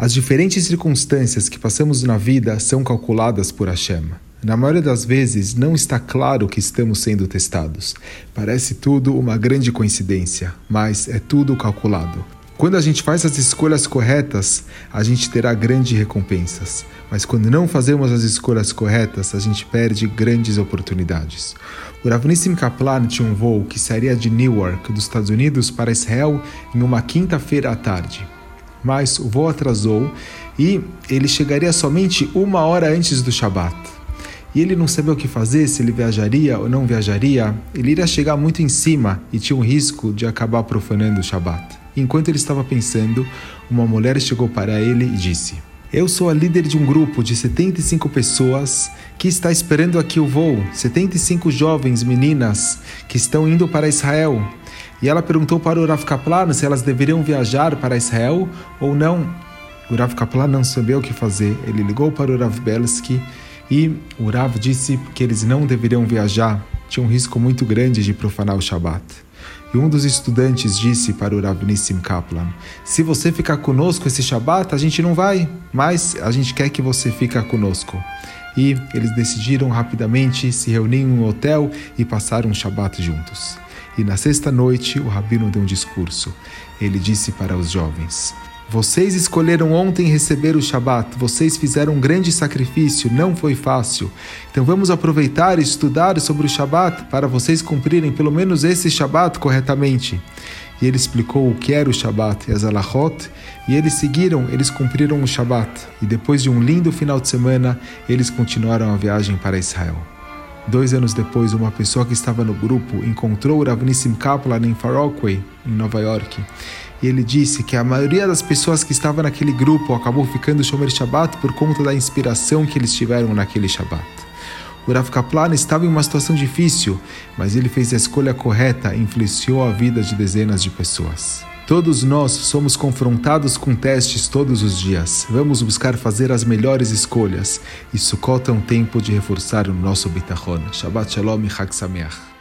As diferentes circunstâncias que passamos na vida são calculadas por Hashem. Na maioria das vezes, não está claro que estamos sendo testados. Parece tudo uma grande coincidência, mas é tudo calculado. Quando a gente faz as escolhas corretas, a gente terá grandes recompensas. Mas quando não fazemos as escolhas corretas, a gente perde grandes oportunidades. O Rav Nissim Kaplan tinha um voo que sairia de Newark, dos Estados Unidos, para Israel em uma quinta-feira à tarde mas o voo atrasou e ele chegaria somente uma hora antes do Shabat. E ele não sabia o que fazer, se ele viajaria ou não viajaria. Ele iria chegar muito em cima e tinha um risco de acabar profanando o Shabat. Enquanto ele estava pensando, uma mulher chegou para ele e disse: Eu sou a líder de um grupo de 75 pessoas que está esperando aqui o voo. 75 jovens meninas que estão indo para Israel. E ela perguntou para o Rav Kaplan se elas deveriam viajar para Israel ou não. O Rav Kaplan não sabia o que fazer. Ele ligou para o Rav Belsky e o Rav disse que eles não deveriam viajar. Tinha um risco muito grande de profanar o Shabat. E um dos estudantes disse para o Rav Nissim Kaplan: Se você ficar conosco esse Shabat, a gente não vai, mas a gente quer que você fique conosco. E eles decidiram rapidamente se reunir em um hotel e passar um Shabat juntos. E na sexta noite, o rabino deu um discurso. Ele disse para os jovens: Vocês escolheram ontem receber o Shabat, vocês fizeram um grande sacrifício, não foi fácil. Então vamos aproveitar e estudar sobre o Shabat para vocês cumprirem pelo menos esse Shabat corretamente. E ele explicou o que era o Shabat e as alachot, e eles seguiram, eles cumpriram o Shabat. E depois de um lindo final de semana, eles continuaram a viagem para Israel. Dois anos depois, uma pessoa que estava no grupo encontrou o Rav Nissim Kaplan em Far Rockaway, em Nova York. E ele disse que a maioria das pessoas que estavam naquele grupo acabou ficando Shomer Shabbat por conta da inspiração que eles tiveram naquele Shabbat. O Rav Kaplan estava em uma situação difícil, mas ele fez a escolha correta e influenciou a vida de dezenas de pessoas. Todos nós somos confrontados com testes todos os dias. Vamos buscar fazer as melhores escolhas. E Sukkot é um tempo de reforçar o nosso bitachon. Shabbat Shalom e Chag Sameach.